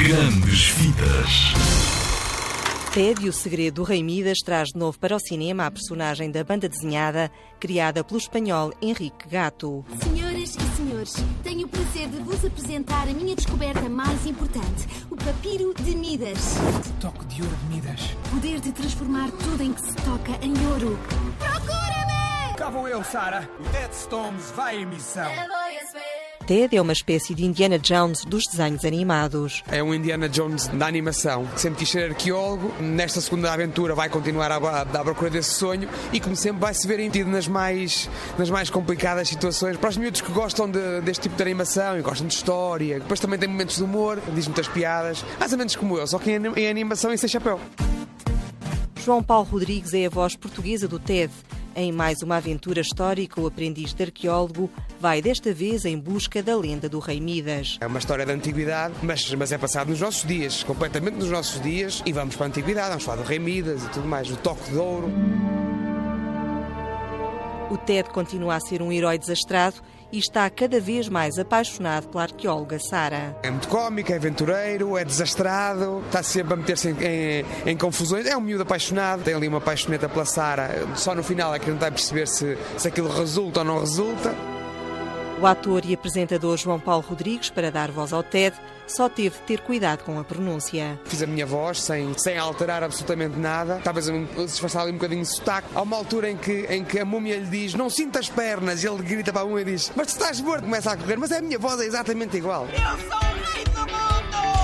Grandes Vidas. Ted e o Segredo do Rei Midas traz de novo para o cinema a personagem da banda desenhada criada pelo espanhol Henrique Gato. Senhoras e senhores, tenho o prazer de vos apresentar a minha descoberta mais importante, o papiro de Midas. Toque de ouro de Midas. Poder de transformar tudo em que se toca em ouro. Procura-me! Cá vou eu, Sara. O Stones vai em missão. Ted é uma espécie de Indiana Jones dos desenhos animados. É um Indiana Jones da animação. Sempre quis ser arqueólogo. Nesta segunda aventura vai continuar à, à procura desse sonho e, como sempre, vai se ver entido nas mais, nas mais complicadas situações. Para os miúdos que gostam de, deste tipo de animação e gostam de história, depois também tem momentos de humor, diz muitas piadas, mais ou menos como eu, só que em, em animação e sem chapéu. João Paulo Rodrigues é a voz portuguesa do TED. Em mais uma aventura histórica, o aprendiz de arqueólogo vai desta vez em busca da lenda do Rei Midas. É uma história da antiguidade, mas, mas é passado nos nossos dias, completamente nos nossos dias, e vamos para a antiguidade, vamos falar do Rei Midas e tudo mais, o toque de ouro. O Ted continua a ser um herói desastrado e está cada vez mais apaixonado pela arqueóloga Sara. É muito cómico, é aventureiro, é desastrado, está sempre a meter-se em, em, em, confusões. É um miúdo apaixonado, tem ali uma paixoneta pela Sara. Só no final é que não está a perceber se, se aquilo resulta ou não resulta. O ator e apresentador João Paulo Rodrigues, para dar voz ao TED, só teve de ter cuidado com a pronúncia. Fiz a minha voz sem, sem alterar absolutamente nada, talvez disfarçar ali um bocadinho de sotaque. Há uma altura em que, em que a múmia lhe diz: Não sinta as pernas, e ele grita para a múmia e diz: Mas tu estás morto, começa a correr, mas a minha voz é exatamente igual. Eu sou o rei do mundo!